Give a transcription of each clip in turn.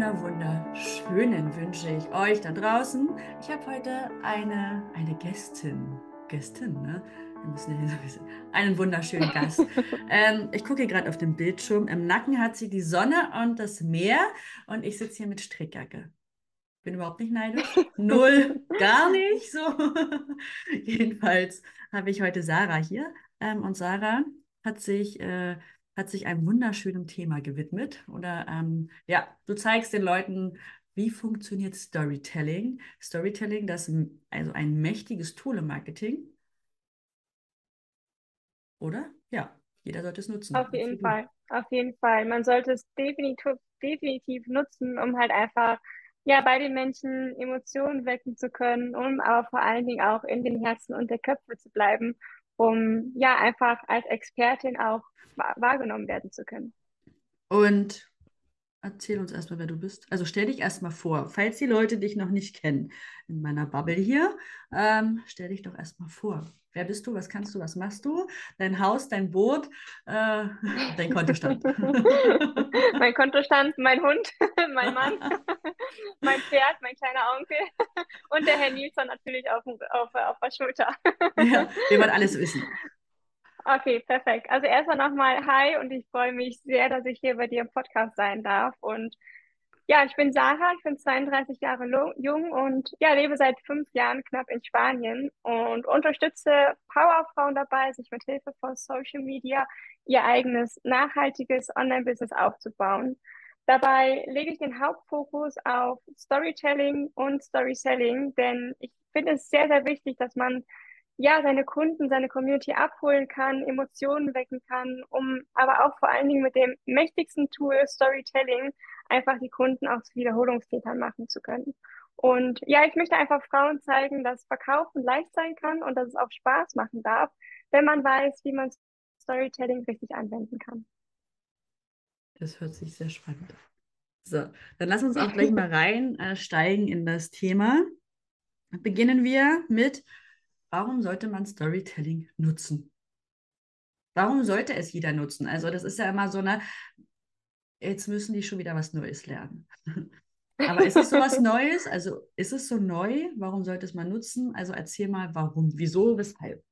wunder, wunderschönen wünsche ich euch da draußen. Ich habe heute eine, eine Gästin. Gästin, ne? Wir müssen ja so ein bisschen, einen wunderschönen Gast. ähm, ich gucke gerade auf den Bildschirm. Im Nacken hat sie die Sonne und das Meer und ich sitze hier mit Strickjacke. Bin überhaupt nicht neidisch. Null, gar nicht so. Jedenfalls habe ich heute Sarah hier. Ähm, und Sarah hat sich äh, hat sich einem wunderschönen Thema gewidmet. Oder ähm, ja, du zeigst den Leuten, wie funktioniert Storytelling. Storytelling, das ist also ein mächtiges Tool im Marketing. Oder? Ja, jeder sollte es nutzen. Auf jeden Fall, auf jeden Fall. Man sollte es definitiv, definitiv nutzen, um halt einfach ja, bei den Menschen Emotionen wecken zu können, um aber vor allen Dingen auch in den Herzen und der Köpfe zu bleiben, um ja einfach als Expertin auch wahrgenommen werden zu können. Und erzähl uns erstmal, wer du bist. Also stell dich erstmal vor, falls die Leute dich noch nicht kennen in meiner Bubble hier, ähm, stell dich doch erstmal vor. Wer bist du? Was kannst du? Was machst du? Dein Haus, dein Boot, äh, dein Kontostand. mein Kontostand, mein Hund, mein Mann, mein Pferd, mein kleiner Onkel und der Herr Nilsson natürlich auf, auf, auf der Schulter. ja, wir wollen alles wissen. Okay, perfekt. Also erstmal nochmal Hi und ich freue mich sehr, dass ich hier bei dir im Podcast sein darf. Und ja, ich bin Sarah, ich bin 32 Jahre jung und ja, lebe seit fünf Jahren knapp in Spanien und unterstütze Powerfrauen dabei, sich mit Hilfe von Social Media ihr eigenes nachhaltiges Online-Business aufzubauen. Dabei lege ich den Hauptfokus auf Storytelling und Storyselling, denn ich finde es sehr, sehr wichtig, dass man ja, seine Kunden, seine Community abholen kann, Emotionen wecken kann, um aber auch vor allen Dingen mit dem mächtigsten Tool Storytelling einfach die Kunden auch zu Wiederholungstätern machen zu können. Und ja, ich möchte einfach Frauen zeigen, dass Verkaufen leicht sein kann und dass es auch Spaß machen darf, wenn man weiß, wie man Storytelling richtig anwenden kann. Das hört sich sehr spannend an. So, dann lass uns auch gleich mal reinsteigen äh, in das Thema. Beginnen wir mit warum sollte man Storytelling nutzen? Warum sollte es jeder nutzen? Also das ist ja immer so eine, jetzt müssen die schon wieder was Neues lernen. Aber ist es so was Neues? Also ist es so neu? Warum sollte es man nutzen? Also erzähl mal, warum, wieso, weshalb?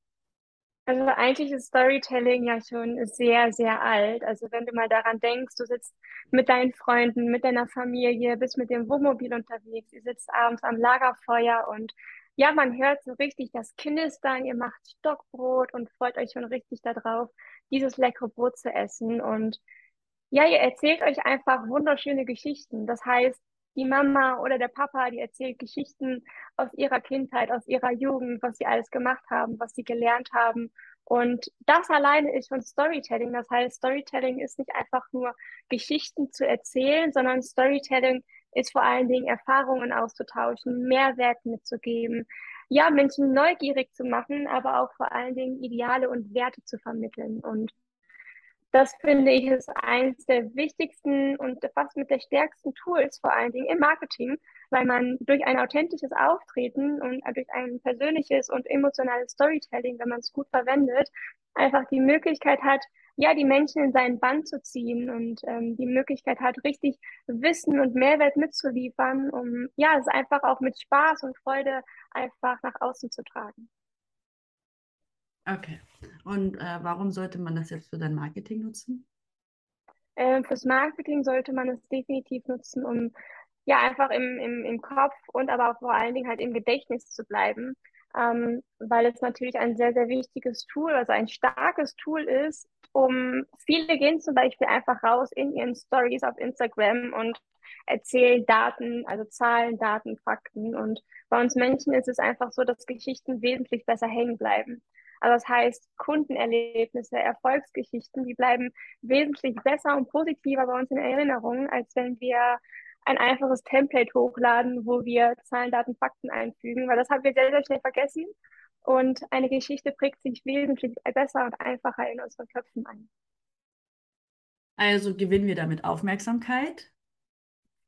Also eigentlich ist Storytelling ja schon sehr, sehr alt. Also wenn du mal daran denkst, du sitzt mit deinen Freunden, mit deiner Familie, bist mit dem Wohnmobil unterwegs, ihr sitzt abends am Lagerfeuer und ja, man hört so richtig das Knistern, ihr macht Stockbrot und freut euch schon richtig darauf, dieses leckere Brot zu essen. Und ja, ihr erzählt euch einfach wunderschöne Geschichten. Das heißt, die Mama oder der Papa, die erzählt Geschichten aus ihrer Kindheit, aus ihrer Jugend, was sie alles gemacht haben, was sie gelernt haben. Und das alleine ist schon Storytelling. Das heißt, Storytelling ist nicht einfach nur Geschichten zu erzählen, sondern Storytelling ist vor allen Dingen Erfahrungen auszutauschen, Mehrwert mitzugeben, ja, Menschen neugierig zu machen, aber auch vor allen Dingen Ideale und Werte zu vermitteln. Und das finde ich ist eines der wichtigsten und fast mit der stärksten Tools, vor allen Dingen im Marketing, weil man durch ein authentisches Auftreten und durch ein persönliches und emotionales Storytelling, wenn man es gut verwendet, einfach die Möglichkeit hat, ja, die Menschen in seinen Bann zu ziehen und ähm, die Möglichkeit hat, richtig Wissen und Mehrwert mitzuliefern, um ja, es einfach auch mit Spaß und Freude einfach nach außen zu tragen. Okay. Und äh, warum sollte man das jetzt für dein Marketing nutzen? Ähm, fürs Marketing sollte man es definitiv nutzen, um ja einfach im, im, im Kopf und aber vor allen Dingen halt im Gedächtnis zu bleiben. Ähm, weil es natürlich ein sehr, sehr wichtiges Tool, also ein starkes Tool ist, um viele gehen zum Beispiel einfach raus in ihren Stories auf Instagram und erzählen Daten, also Zahlen, Daten, Fakten. Und bei uns Menschen ist es einfach so, dass Geschichten wesentlich besser hängen bleiben. Also das heißt, Kundenerlebnisse, Erfolgsgeschichten, die bleiben wesentlich besser und positiver bei uns in Erinnerung, als wenn wir ein einfaches Template hochladen, wo wir Zahlen, Daten, Fakten einfügen, weil das haben wir sehr, sehr schnell vergessen. Und eine Geschichte prägt sich wesentlich besser und einfacher in unseren Köpfen ein. Also gewinnen wir damit Aufmerksamkeit.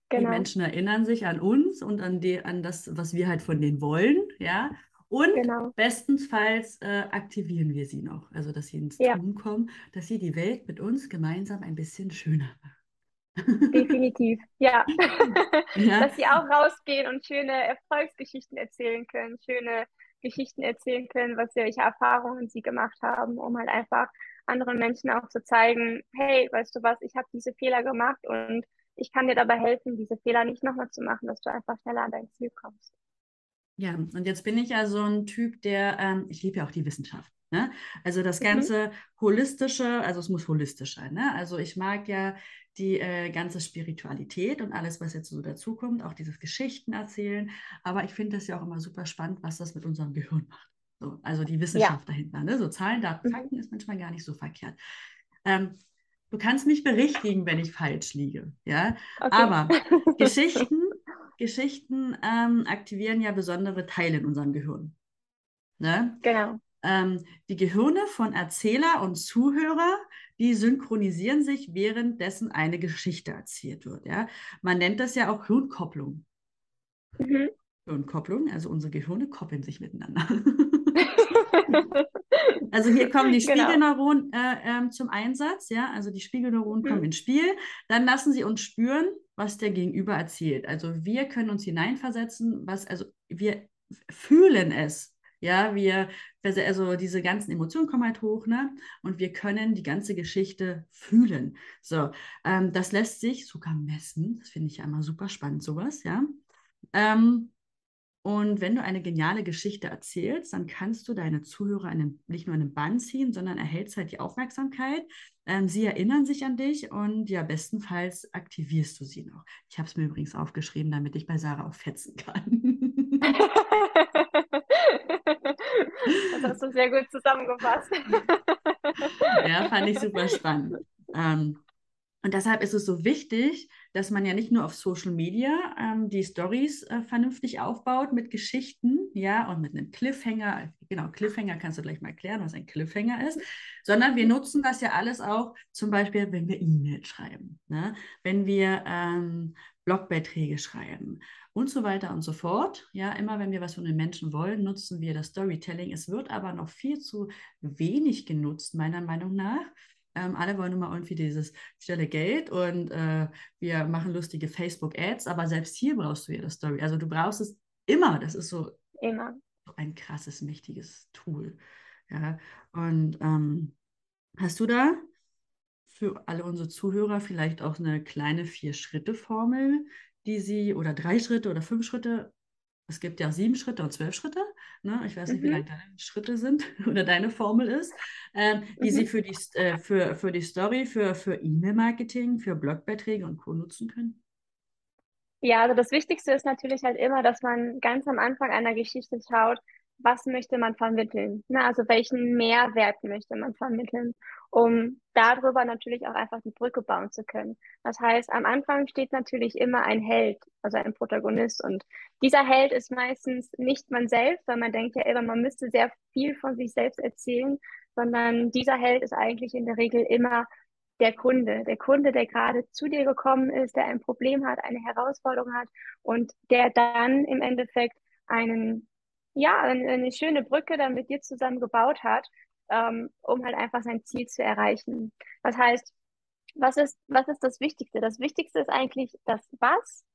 Genau. Die Menschen erinnern sich an uns und an, die, an das, was wir halt von denen wollen, ja. Und genau. bestenfalls äh, aktivieren wir sie noch, also dass sie ins ja. Tun kommen, dass sie die Welt mit uns gemeinsam ein bisschen schöner machen. Definitiv, ja. Ja, Dass sie auch rausgehen und schöne Erfolgsgeschichten erzählen können, schöne Geschichten erzählen können, was welche Erfahrungen sie gemacht haben, um halt einfach anderen Menschen auch zu zeigen, hey, weißt du was, ich habe diese Fehler gemacht und ich kann dir dabei helfen, diese Fehler nicht nochmal zu machen, dass du einfach schneller an dein Ziel kommst. Ja, und jetzt bin ich ja so ein Typ, der, ähm, ich liebe ja auch die Wissenschaft. Ne? Also das Mhm. ganze holistische, also es muss holistisch sein. Ne? Also ich mag ja die äh, ganze Spiritualität und alles, was jetzt so dazukommt, auch dieses Geschichten erzählen. Aber ich finde das ja auch immer super spannend, was das mit unserem Gehirn macht. So, also die Ja. Wissenschaft dahinter. Ne? So Zahlen, Daten, Mhm. Fakten ist manchmal gar nicht so verkehrt. Ähm, du kannst mich berichtigen, wenn ich falsch liege. Ja, Okay. aber Geschichten, Geschichten ähm, aktivieren ja besondere Teile in unserem Gehirn. Ne? Genau. Ähm, die Gehirne von Erzähler und Zuhörer, die synchronisieren sich, währenddessen eine Geschichte erzählt wird. Ja? Man nennt das ja auch Hirnkopplung. Mhm. Hirnkopplung, also unsere Gehirne koppeln sich miteinander. Also hier kommen die Genau. Spiegelneuronen äh, ähm, zum Einsatz, ja, also die Spiegelneuronen Mhm. kommen ins Spiel, dann lassen sie uns spüren, was der Gegenüber erzählt. Also wir können uns hineinversetzen, was, also wir fühlen es, ja, wir, also diese ganzen Emotionen kommen halt hoch, ne, und wir können die ganze Geschichte fühlen. So, ähm, das lässt sich sogar messen, das finde ich ja immer super spannend, sowas, ja. Ähm, und wenn du eine geniale Geschichte erzählst, dann kannst du deine Zuhörer in den, nicht nur in den Bann ziehen, sondern erhältst halt die Aufmerksamkeit. Ähm, sie erinnern sich an dich und ja, bestenfalls aktivierst du sie noch. Ich habe es mir übrigens aufgeschrieben, damit ich bei Sarah auch fetzen kann. Das hast du sehr gut zusammengefasst. ja, fand ich super spannend. Ähm, und deshalb ist es so wichtig, dass man ja nicht nur auf Social Media ähm, die Stories äh, vernünftig aufbaut mit Geschichten, ja, und mit einem Cliffhanger. Genau, Cliffhanger kannst du gleich mal erklären, was ein Cliffhanger ist, sondern wir nutzen das ja alles auch zum Beispiel, wenn wir E-Mail schreiben, ne? wenn wir ähm, Blogbeiträge schreiben und so weiter und so fort. Ja, immer wenn wir was von den Menschen wollen, nutzen wir das Storytelling. Es wird aber noch viel zu wenig genutzt, meiner Meinung nach. Ähm, alle wollen immer irgendwie dieses schnelle Geld und äh, wir machen lustige Facebook-Ads, aber selbst hier brauchst du ja das Story. Also du brauchst es immer. Das ist so, Immer. so ein krasses, mächtiges Tool. Ja, und ähm, hast du da für alle unsere Zuhörer vielleicht auch eine kleine Vier-Schritte-Formel, die sie, oder drei Schritte oder fünf Schritte, es gibt ja sieben Schritte und zwölf Schritte, ne? ich weiß nicht, wie Mhm. lange deine Schritte sind oder deine Formel ist, ähm, die sie Mhm. für die, äh, für, für die Story, für, für E-Mail-Marketing, für Blogbeiträge und Co. nutzen können? Ja, also das Wichtigste ist natürlich halt immer, dass man ganz am Anfang einer Geschichte schaut, was möchte man vermitteln? Ne? Also welchen Mehrwert möchte man vermitteln, um darüber natürlich auch einfach die Brücke bauen zu können. Das heißt, am Anfang steht natürlich immer ein Held, also ein Protagonist. Und dieser Held ist meistens nicht man selbst, weil man denkt ja immer, man müsste sehr viel von sich selbst erzählen, sondern dieser Held ist eigentlich in der Regel immer der Kunde, der Kunde, der gerade zu dir gekommen ist, der ein Problem hat, eine Herausforderung hat und der dann im Endeffekt einen, ja, eine, eine schöne Brücke dann mit dir zusammen gebaut hat, ähm, um halt einfach sein Ziel zu erreichen. Das heißt, was ist, was ist das Wichtigste? Das Wichtigste ist eigentlich das Was,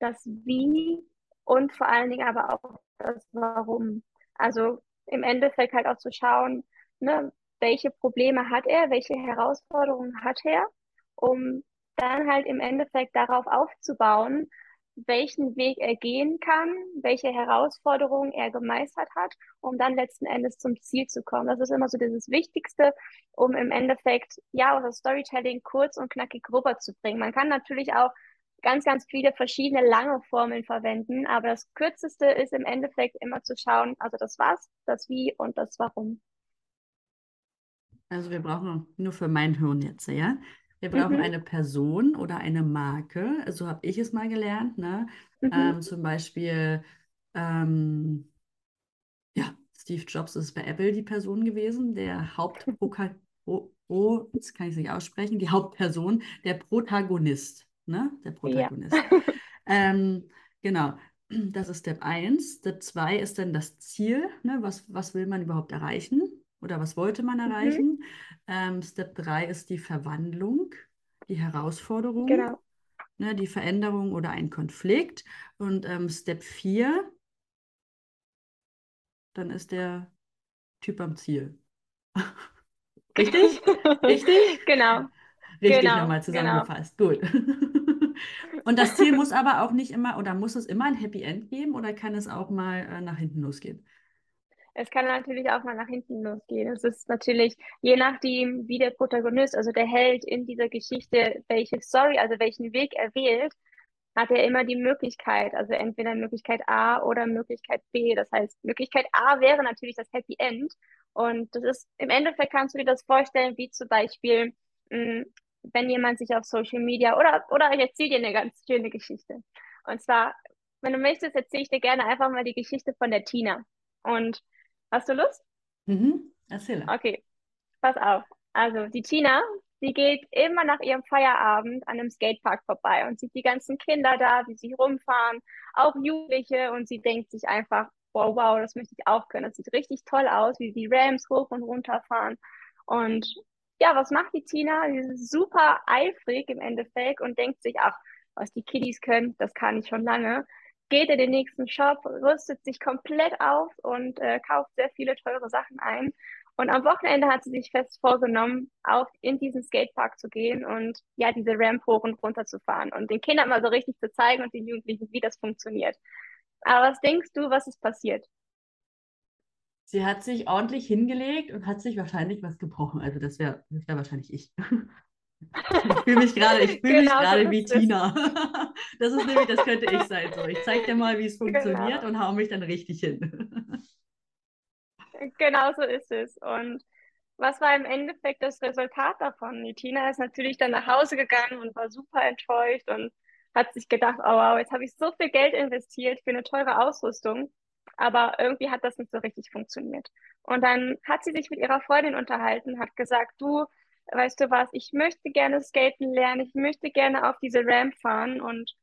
das Wie und vor allen Dingen aber auch das Warum. Also im Endeffekt halt auch zu schauen, ne, welche Probleme hat er, welche Herausforderungen hat er, um dann halt im Endeffekt darauf aufzubauen, welchen Weg er gehen kann, welche Herausforderungen er gemeistert hat, um dann letzten Endes zum Ziel zu kommen. Das ist immer so dieses Wichtigste, um im Endeffekt, ja, das Storytelling kurz und knackig rüberzubringen. Man kann natürlich auch ganz, ganz viele verschiedene lange Formeln verwenden, aber das Kürzeste ist im Endeffekt immer zu schauen, also das Was, das Wie und das Warum. Also wir brauchen nur für mein Hirn jetzt, ja. Wir brauchen Mhm. eine Person oder eine Marke, so habe ich es mal gelernt, ne? Mhm. Ähm, zum Beispiel, ähm, ja, Steve Jobs ist bei Apple die Person gewesen, der Hauptproka oh, oh, jetzt kann ich nicht aussprechen, die Hauptperson, der Protagonist, ne? Der Ja. Protagonist. Ähm, genau, das ist Step 1. Step 2 ist dann das Ziel, ne? Was, was will man überhaupt erreichen oder was wollte man Mhm. Ähm, Step 3 ist die Verwandlung. die Herausforderung, Genau. ne, die Veränderung oder ein Konflikt. Und ähm, Step 4, dann ist der Typ am Ziel. Richtig? Richtig? Genau. Richtig Genau, nochmal genau. zusammengefasst. Gut. Und das Ziel muss aber auch nicht immer, oder muss es immer ein Happy End geben oder kann es auch mal äh, nach hinten losgehen? Es kann natürlich auch mal nach hinten losgehen. Es ist natürlich, je nachdem, wie der Protagonist, also der Held in dieser Geschichte, welche Story, also welchen Weg er wählt, hat er immer die Möglichkeit, also entweder Möglichkeit A oder Möglichkeit B. Das heißt, Möglichkeit A wäre natürlich das Happy End. Und das ist, im Endeffekt kannst du dir das vorstellen, wie zum Beispiel, mh, wenn jemand sich auf Social Media oder, oder ich erzähle dir eine ganz schöne Geschichte. Und zwar, wenn du möchtest, erzähle ich dir gerne einfach mal die Geschichte von der Tina. Und hast du Lust? Mhm. Erzähle. Okay, pass auf. Also die Tina, die geht immer nach ihrem Feierabend an einem Skatepark vorbei und sieht die ganzen Kinder da, wie sie rumfahren, auch Jugendliche und sie denkt sich einfach, wow, wow, das möchte ich auch können. Das sieht richtig toll aus, wie die Rams hoch und runter fahren. Und ja, was macht die Tina? Sie ist super eifrig im Endeffekt und denkt sich, ach, was die Kiddies können, das kann ich schon lange. Geht in den nächsten Shop, rüstet sich komplett auf und äh, kauft sehr viele teure Sachen ein. Und am Wochenende hat sie sich fest vorgenommen, auch in diesen Skatepark zu gehen und ja, diese Ramp hoch und runter zu fahren und den Kindern mal so richtig zu zeigen und den Jugendlichen, wie das funktioniert. Aber was denkst du, was ist passiert? Sie hat sich ordentlich hingelegt und hat sich wahrscheinlich was gebrochen. Also das wäre wär wahrscheinlich ich. Ich fühle mich gerade, ich fühle mich Genau so wie. Tina. Das ist nämlich, das könnte ich sein. So, ich zeige dir mal, wie es funktioniert Genau. und hau mich dann richtig hin. Genau so ist es. Und was war im Endeffekt das Resultat davon? Die Tina ist natürlich dann nach Hause gegangen und war super enttäuscht und hat sich gedacht, oh wow, jetzt habe ich so viel Geld investiert für eine teure Ausrüstung, aber irgendwie hat das nicht so richtig funktioniert. Und dann hat sie sich mit ihrer Freundin unterhalten, hat gesagt, du, weißt du was, ich möchte gerne skaten lernen, ich möchte gerne auf diese Ramp fahren und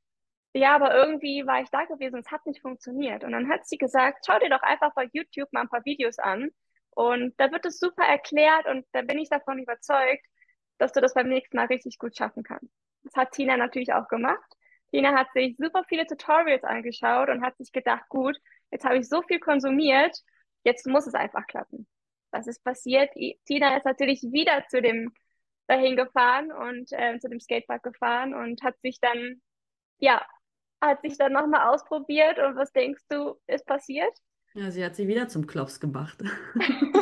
ja, aber irgendwie war ich da gewesen es hat nicht funktioniert. Und dann hat sie gesagt, schau dir doch einfach bei YouTube mal ein paar Videos an. Und da wird es super erklärt und da bin ich davon überzeugt, dass du das beim nächsten Mal richtig gut schaffen kannst. Das hat Tina natürlich auch gemacht. Tina hat sich super viele Tutorials angeschaut und hat sich gedacht, gut, jetzt habe ich so viel konsumiert, jetzt muss es einfach klappen. Was ist passiert? Tina ist natürlich wieder zu dem dahin gefahren und äh, zu dem Skatepark gefahren und hat sich dann, ja, hat sich dann nochmal ausprobiert und was denkst du, ist passiert? Ja, sie hat sie wieder zum Klops gemacht.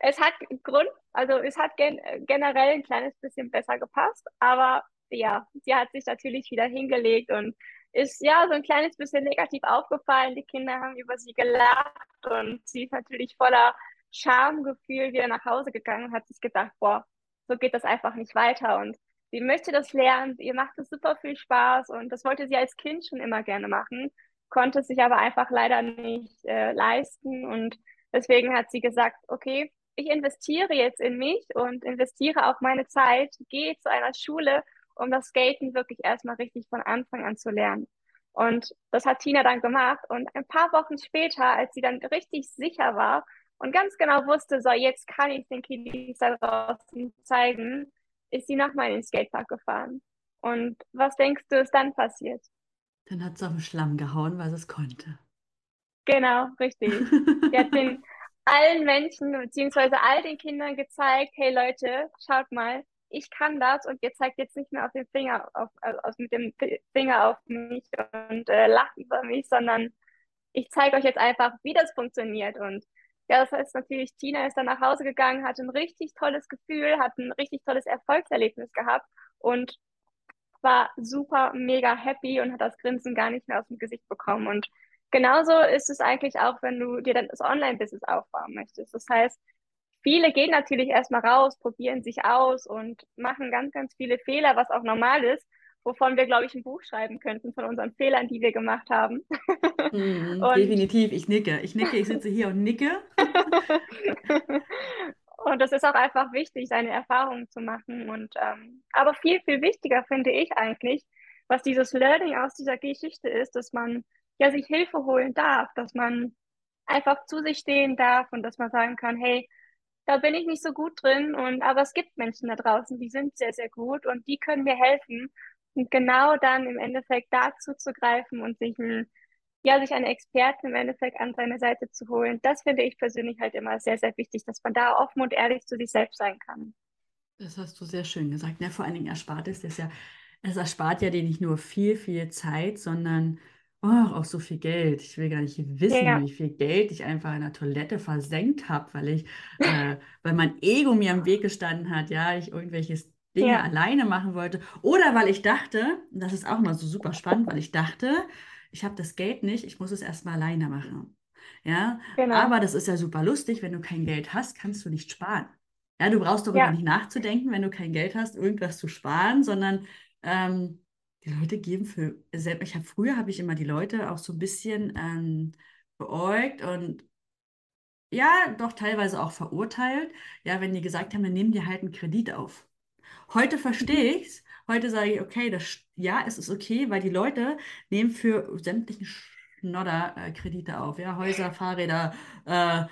Es hat Grund, also es hat gen generell ein kleines bisschen besser gepasst, aber ja, sie hat sich natürlich wieder hingelegt und ist ja so ein kleines bisschen negativ aufgefallen. Die Kinder haben über sie gelacht und sie ist natürlich voller Schamgefühl wieder nach Hause gegangen und hat sich gedacht, boah, so geht das einfach nicht weiter und sie möchte das lernen, ihr macht es super viel Spaß und das wollte sie als Kind schon immer gerne machen, konnte es sich aber einfach leider nicht äh, leisten und deswegen hat sie gesagt, okay, ich investiere jetzt in mich und investiere auch meine Zeit, gehe zu einer Schule, um das Skaten wirklich erstmal richtig von Anfang an zu lernen. Und das hat Tina dann gemacht. Und ein paar Wochen später, als sie dann richtig sicher war und ganz genau wusste, so jetzt kann ich den Kiddies da draußen zeigen, ist sie nochmal in den Skatepark gefahren. Und was denkst du, ist dann passiert? Dann hat sie auf den Schlamm gehauen, weil sie es konnte. Genau, richtig. Sie hat den allen Menschen beziehungsweise all den Kindern gezeigt, hey Leute, schaut mal, ich kann das und ihr zeigt jetzt nicht mehr auf den Finger auf, also mit dem Finger auf mich und äh, lacht über mich, sondern ich zeige euch jetzt einfach, wie das funktioniert. Und ja, das heißt natürlich, Tina ist dann nach Hause gegangen, hatte ein richtig tolles Gefühl, hat ein richtig tolles Erfolgserlebnis gehabt und war super mega happy und hat das Grinsen gar nicht mehr aus dem Gesicht bekommen. Und genauso ist es eigentlich auch, wenn du dir dann das Online-Business aufbauen möchtest. Das heißt, viele gehen natürlich erstmal raus, probieren sich aus und machen ganz, ganz viele Fehler, was auch normal ist, wovon wir, glaube ich, ein Buch schreiben könnten von unseren Fehlern, die wir gemacht haben. Mhm, definitiv, ich nicke. Ich nicke, ich sitze hier und nicke. Und das ist auch einfach wichtig, seine Erfahrungen zu machen. Und ähm, aber viel, viel wichtiger finde ich eigentlich, was dieses Learning aus dieser Geschichte ist, dass man ja sich Hilfe holen darf, dass man einfach zu sich stehen darf und dass man sagen kann, hey, da bin ich nicht so gut drin und aber es gibt Menschen da draußen, die sind sehr, sehr gut und die können mir helfen. Und genau dann im Endeffekt dazu zu greifen und sich ein, ja, sich eine Expertin im Endeffekt an seine Seite zu holen, das finde ich persönlich halt immer sehr, sehr wichtig, dass man da offen und ehrlich zu sich selbst sein kann. Das hast du sehr schön gesagt. Ja, vor allen Dingen erspart es das ja, es erspart ja dir nicht nur viel, viel Zeit, sondern oh, auch so viel Geld. Ich will gar nicht wissen, Ja, wie viel Geld ich einfach in der Toilette versenkt habe, weil ich, äh, weil mein Ego mir im Weg gestanden hat, ja, ich irgendwelche Dinge ja, alleine machen wollte. Oder weil ich dachte, und das ist auch mal so super spannend, weil ich dachte, ich habe das Geld nicht, ich muss es erstmal alleine machen. Ja, genau. aber das ist ja super lustig, wenn du kein Geld hast, kannst du nicht sparen. Ja, du brauchst darüber Ja, nicht nachzudenken, wenn du kein Geld hast, irgendwas zu sparen, sondern ähm, die Leute geben für, ich habe früher habe ich immer die Leute auch so ein bisschen ähm, beäugt und ja, doch teilweise auch verurteilt, ja, wenn die gesagt haben, dann nehmen die halt einen Kredit auf. Heute mhm. verstehe ich's. Heute sage ich, okay, das, ja, es ist okay, weil die Leute nehmen für sämtlichen Schnodder Kredite auf. Ja, Häuser, Fahrräder, äh,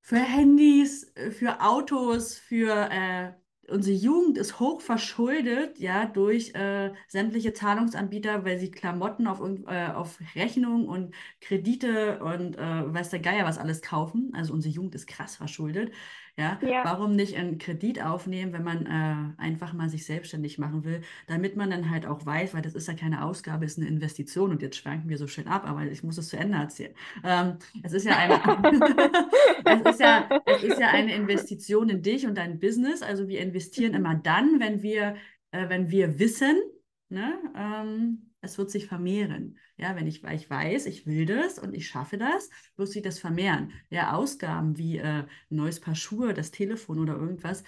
für Handys, äh, für Autos, für äh, unsere Jugend ist hoch verschuldet, ja, durch äh, sämtliche Zahlungsanbieter, weil sie Klamotten auf, äh, auf Rechnung und Kredite und äh, weiß der Geier was alles kaufen. Also unsere Jugend ist krass verschuldet. Ja, Ja, warum nicht einen Kredit aufnehmen, wenn man äh, einfach mal sich selbstständig machen will, damit man dann halt auch weiß, weil das ist ja keine Ausgabe, ist eine Investition und jetzt schwanken wir so schön ab, aber ich muss es zu Ende erzählen. Ähm, es ist ja eine, es ist ja, es ist ja eine Investition in dich und dein Business. Also wir investieren Mhm. immer dann, wenn wir, äh, wenn wir wissen, ne, ähm, es wird sich vermehren. Ja, wenn ich, weil ich weiß, ich will das und ich schaffe das, wird sich das vermehren. Ja, Ausgaben wie äh, ein neues Paar Schuhe, das Telefon oder irgendwas,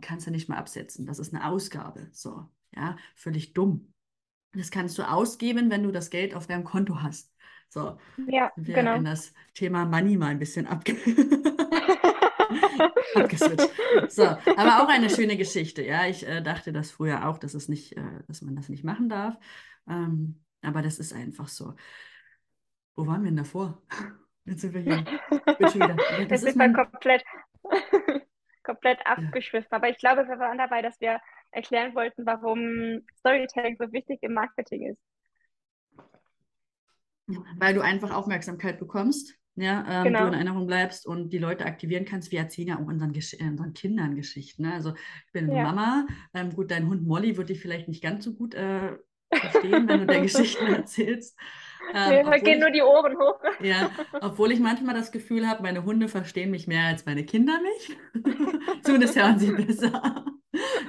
kannst du nicht mal absetzen. Das ist eine Ausgabe. So, ja, völlig dumm. Das kannst du ausgeben, wenn du das Geld auf deinem Konto hast. So, ja, wir in genau. das Thema Money mal ein bisschen abge abgeswitcht. So, aber auch eine schöne Geschichte. Ja, ich äh, dachte das früher auch, dass es nicht, äh, dass man das nicht machen darf. Ähm, aber das ist einfach so. Wo waren wir denn davor? Jetzt sind wir hier. Ja, Jetzt ist mein. komplett, komplett Ja. abgeschwiffen. Aber ich glaube, wir waren dabei, dass wir erklären wollten, warum Storytelling so wichtig im Marketing ist. Weil du einfach Aufmerksamkeit bekommst, ja, ähm, du in Genau. Erinnerung bleibst und die Leute aktivieren kannst. Wir erzählen ja auch unseren, Gesch äh, unseren Kindern Geschichten. Ne? Also ich bin Ja. Mama. Ähm, gut, dein Hund Molly wird dich vielleicht nicht ganz so gut äh, verstehen, wenn du der Geschichten erzählst. Ähm, Nee, gehen nur die Ohren hoch. ja, obwohl ich manchmal das Gefühl habe, meine Hunde verstehen mich mehr als meine Kinder mich. Zumindest hören sie besser.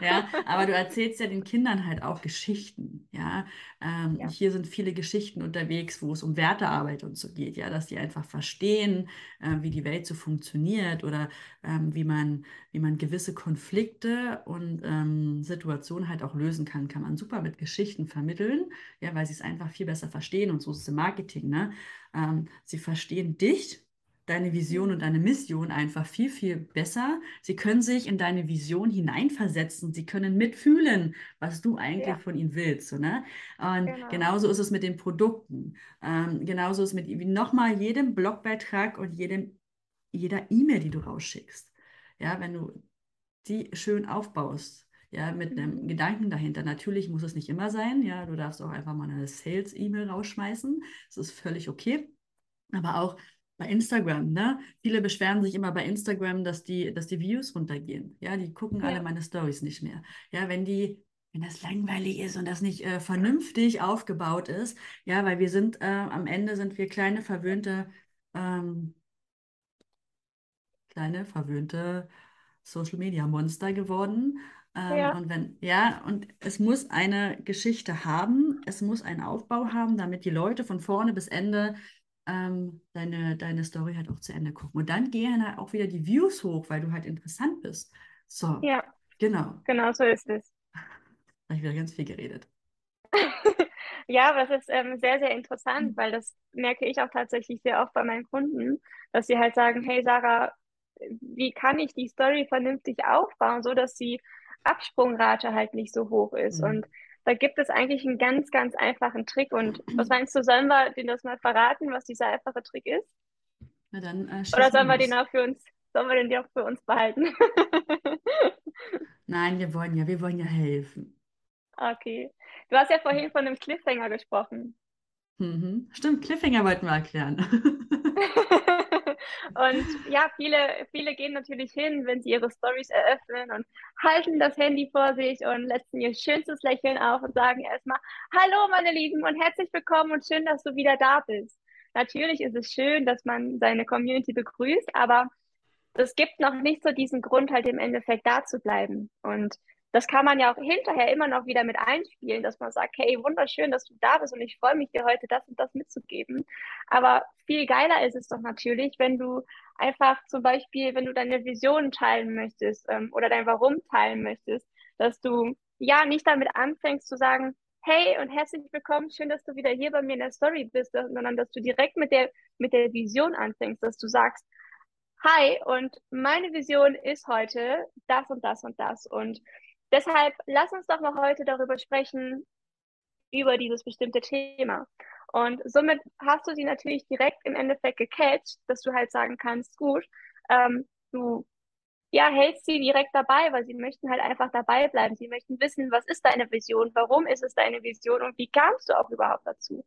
Ja, aber du erzählst ja den Kindern halt auch Geschichten. Ja, ähm, Ja, hier sind viele Geschichten unterwegs, wo es um Wertearbeit und so geht. Ja, dass die einfach verstehen, äh, wie die Welt so funktioniert oder ähm, wie man, wie man gewisse Konflikte und ähm, Situationen halt auch lösen kann. Kann man super mit Geschichten vermitteln. Ja, weil sie es einfach viel besser verstehen und so ist es im Marketing. Ne? Ähm, sie verstehen dich, deine Vision und deine Mission einfach viel, viel besser. Sie können sich in deine Vision hineinversetzen. Sie können mitfühlen, was du eigentlich ja, von ihnen willst. So, ne? Und genau. genauso ist es mit den Produkten. Ähm, genauso ist es mit wie nochmal jedem Blogbeitrag und jedem, jeder E-Mail, die du rausschickst. Ja, wenn du die schön aufbaust. Ja, mit einem Mhm. Gedanken dahinter. Natürlich muss es nicht immer sein. Ja, du darfst auch einfach mal eine Sales-E-Mail rausschmeißen. Das ist völlig okay. Aber auch bei Instagram, ne? Viele beschweren sich immer bei Instagram, dass die, dass die Views runtergehen. Ja, die gucken alle Ja, meine Stories nicht mehr. Ja, wenn die, wenn das langweilig ist und das nicht äh, vernünftig aufgebaut ist, ja, weil wir sind, äh, am Ende sind wir kleine, verwöhnte, ähm, kleine, verwöhnte Social Media Monster geworden. Ähm, ja, und wenn, ja, und es muss eine Geschichte haben, es muss einen Aufbau haben, damit die Leute von vorne bis Ende ähm, deine, deine Story halt auch zu Ende gucken. Und dann gehen halt auch wieder die Views hoch, weil du halt interessant bist. So, ja, genau. genau so ist es. Da habe ich wieder ganz viel geredet. Ja, aber das ist ähm, sehr, sehr interessant, weil das merke ich auch tatsächlich sehr oft bei meinen Kunden, dass sie halt sagen, hey Sarah, wie kann ich die Story vernünftig aufbauen, so dass die Absprungrate halt nicht so hoch ist. Hm. Und da gibt es eigentlich einen ganz, ganz einfachen Trick. Und was meinst du, sollen wir denen das mal verraten, was dieser einfache Trick ist? Na dann äh, Oder sollen wir den auch für uns? Sollen wir den auch für uns behalten? Nein, wir wollen ja, wir wollen ja helfen. Okay. Du hast ja vorhin von einem Cliffhanger gesprochen. Mhm. Stimmt, Cliffhanger wollten wir erklären. und ja, viele, viele gehen natürlich hin, wenn sie ihre Stories eröffnen und halten das Handy vor sich und setzen ihr schönstes Lächeln auf und sagen erstmal, hallo meine Lieben und herzlich willkommen und schön, dass du wieder da bist. Natürlich ist es schön, dass man seine Community begrüßt, aber es gibt noch nicht so diesen Grund, halt im Endeffekt da zu bleiben. Und das kann man ja auch hinterher immer noch wieder mit einspielen, dass man sagt, hey, wunderschön, dass du da bist und ich freue mich, dir heute das und das mitzugeben. Aber viel geiler ist es doch natürlich, wenn du einfach zum Beispiel, wenn du deine Vision teilen möchtest ähm, oder dein Warum teilen möchtest, dass du ja nicht damit anfängst zu sagen, hey und herzlich willkommen, schön, dass du wieder hier bei mir in der Story bist, sondern dass du direkt mit der, mit der Vision anfängst, dass du sagst, hi und meine Vision ist heute das und das und das und Deshalb lass uns doch mal heute darüber sprechen, über dieses bestimmte Thema. Und somit hast du sie natürlich direkt im Endeffekt gecatcht, dass du halt sagen kannst, gut, ähm, du ja, hältst sie direkt dabei, weil sie möchten halt einfach dabei bleiben. Sie möchten wissen, was ist deine Vision, warum ist es deine Vision und wie kamst du auch überhaupt dazu?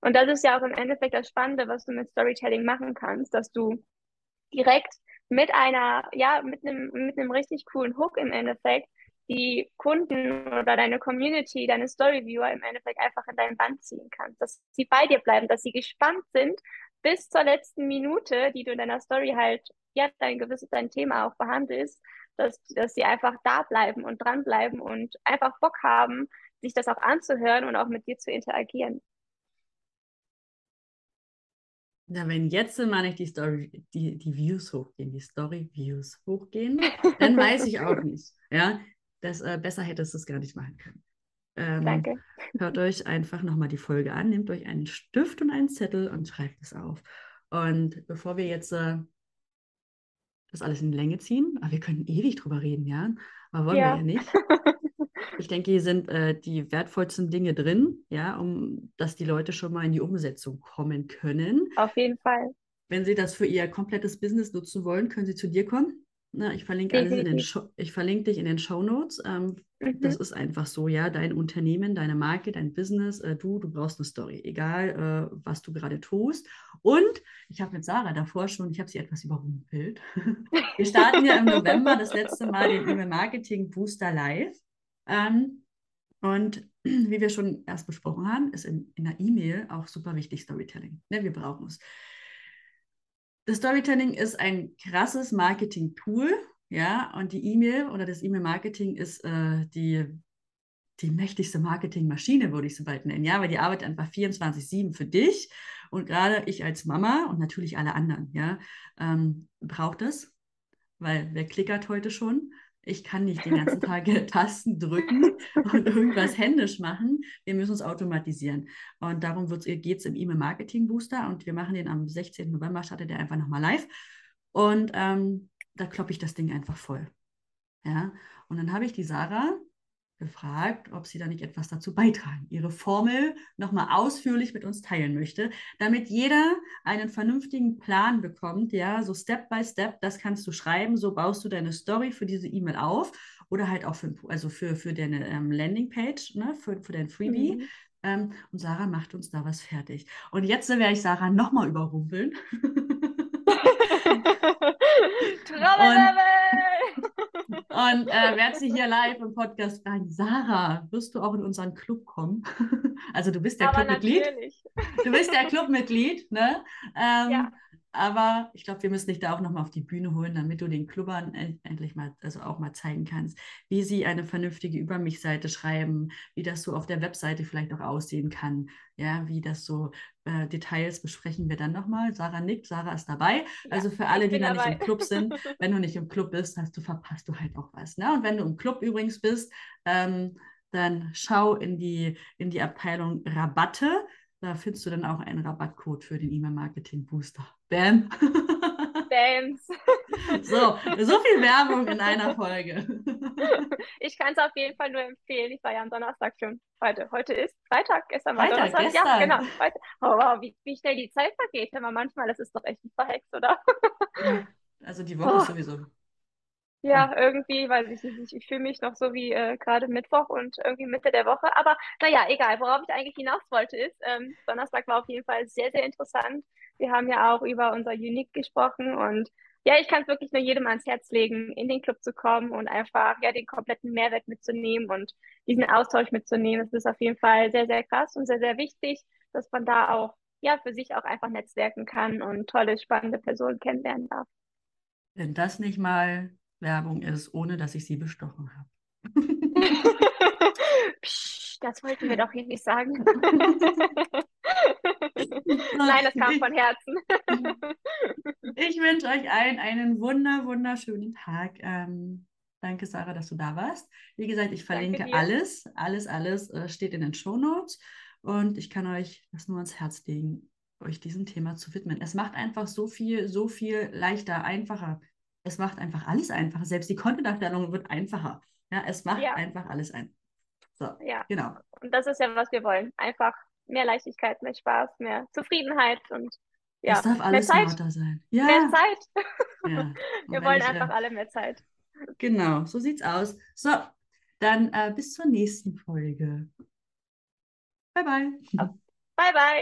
Und das ist ja auch im Endeffekt das Spannende, was du mit Storytelling machen kannst, dass du direkt mit einer, ja, mit einem, mit einem richtig coolen Hook im Endeffekt die Kunden oder deine Community, deine Storyviewer im Endeffekt einfach in dein Band ziehen kannst, dass sie bei dir bleiben, dass sie gespannt sind bis zur letzten Minute, die du in deiner Story halt, ja, dein gewisses, dein Thema auch behandelst, dass, dass sie einfach da bleiben und dranbleiben und einfach Bock haben, sich das auch anzuhören und auch mit dir zu interagieren. Ja, wenn jetzt mal nicht die Story, die, die Views hochgehen, die Story-Views hochgehen, dann weiß ich auch nicht. Ja, das, äh, besser hättest du es gar nicht machen können. Ähm, Danke. Hört euch einfach nochmal die Folge an, nehmt euch einen Stift und einen Zettel und schreibt es auf. Und bevor wir jetzt äh, das alles in die Länge ziehen, aber wir können ewig drüber reden, ja, aber wollen ja. wir ja nicht. Ich denke, hier sind äh, die wertvollsten Dinge drin, ja, um dass die Leute schon mal in die Umsetzung kommen können. Auf jeden Fall. Wenn sie das für ihr komplettes Business nutzen wollen, können sie zu dir kommen. Na, ich verlinke alles in den Show, ich verlinke dich in den Show Notes. Ähm, mhm. Das ist einfach so, ja. Dein Unternehmen, deine Marke, dein Business, äh, du, du brauchst eine Story, egal äh, was du gerade tust. Und ich habe mit Sarah davor schon, ich habe sie etwas überrumpelt. Wir starten ja im November das letzte Mal den E-Mail Marketing Booster Live. Ähm, und wie wir schon erst besprochen haben, ist in, in der E-Mail auch super wichtig Storytelling. Ne, wir brauchen es. Das Storytelling ist ein krasses Marketing-Tool, ja, und die E-Mail oder das E-Mail-Marketing ist äh, die, die mächtigste Marketingmaschine, würde ich so bald nennen, ja, weil die arbeitet einfach 24-7 für dich und gerade ich als Mama und natürlich alle anderen, ja, ähm, braucht es, weil wer klickert heute schon? Ich kann nicht den ganzen Tag Tasten drücken und irgendwas händisch machen. Wir müssen es automatisieren. Und darum geht es im E-Mail-Marketing-Booster und wir machen den am 16. November, startet der einfach nochmal live. Und ähm, da kloppe ich das Ding einfach voll. Ja, und dann habe ich die Sarah gefragt, ob sie da nicht etwas dazu beitragen, ihre Formel nochmal ausführlich mit uns teilen möchte, damit jeder einen vernünftigen Plan bekommt, ja, so Step by Step, das kannst du schreiben, so baust du deine Story für diese E-Mail auf oder halt auch für, also für, für deine ähm, Landingpage, ne, für, für dein Freebie. Mhm. Ähm, und Sarah macht uns da was fertig. Und jetzt werde ich Sarah nochmal überrumpeln. Und äh, werde sie hier live im Podcast fragen, Sarah, wirst du auch in unseren Club kommen? also du bist der Clubmitglied. Du bist der Clubmitglied, ne? Ähm, ja. Aber ich glaube, wir müssen dich da auch nochmal auf die Bühne holen, damit du den Clubbern endlich mal, also auch mal zeigen kannst, wie sie eine vernünftige Über mich-Seite schreiben, wie das so auf der Webseite vielleicht auch aussehen kann, ja, wie das so äh, Details besprechen wir dann nochmal. Sarah nickt, Sarah ist dabei. Ja, also für alle, die noch nicht im Club sind, wenn du nicht im Club bist, hast du verpasst du halt auch was. Ne? Und wenn du im Club übrigens bist, ähm, dann schau in die, in die Abteilung Rabatte. Da findest du dann auch einen Rabattcode für den E-Mail-Marketing-Booster. Bam! Bams! So, so viel Werbung in einer Folge. Ich kann es auf jeden Fall nur empfehlen. Ich war ja am Donnerstag schon. Heute, heute ist Freitag, gestern war Freitag, Donnerstag. Gestern. Ja, genau. Heute. Oh, wow, wie, wie schnell die Zeit vergeht. Aber manchmal, das ist doch echt ein Verhext, oder? Also die Woche Oh, ist sowieso. Ja, irgendwie, weiß ich nicht. Ich, fühle mich noch so wie äh, gerade Mittwoch und irgendwie Mitte der Woche. Aber naja, egal. Worauf ich eigentlich hinaus wollte, ist, ähm, Donnerstag war auf jeden Fall sehr, sehr interessant. Wir haben ja auch über unser Unique gesprochen und ja, ich kann es wirklich nur jedem ans Herz legen, in den Club zu kommen und einfach ja den kompletten Mehrwert mitzunehmen und diesen Austausch mitzunehmen. Es ist auf jeden Fall sehr, sehr krass und sehr, sehr wichtig, dass man da auch ja für sich auch einfach netzwerken kann und tolle, spannende Personen kennenlernen darf. Wenn das nicht mal Werbung ist, ohne dass ich sie bestochen habe. Psch, das wollten wir doch hier nicht sagen. Nein, das kam von Herzen. Ich wünsche euch allen einen wunder, wunderschönen Tag. Ähm, danke, Sarah, dass du da warst. Wie gesagt, ich verlinke alles, alles, alles äh, steht in den Shownotes. Und ich kann euch das nur ans Herz legen, euch diesem Thema zu widmen. Es macht einfach so viel, so viel leichter, einfacher. Es macht einfach alles einfacher. Selbst die Content-Erstellung wird einfacher. Ja, es macht Ja, einfach alles ein. So, ja. genau. Und das ist ja, was wir wollen. Einfach mehr Leichtigkeit, mehr Spaß, mehr Zufriedenheit und Es ja, darf mehr alles Zeit. smarter sein. Mehr Ja, Zeit. ja. Wir wollen ich, einfach äh, alle mehr Zeit. genau, so sieht's aus. So, dann äh, bis zur nächsten Folge. Bye, bye. Bye, bye.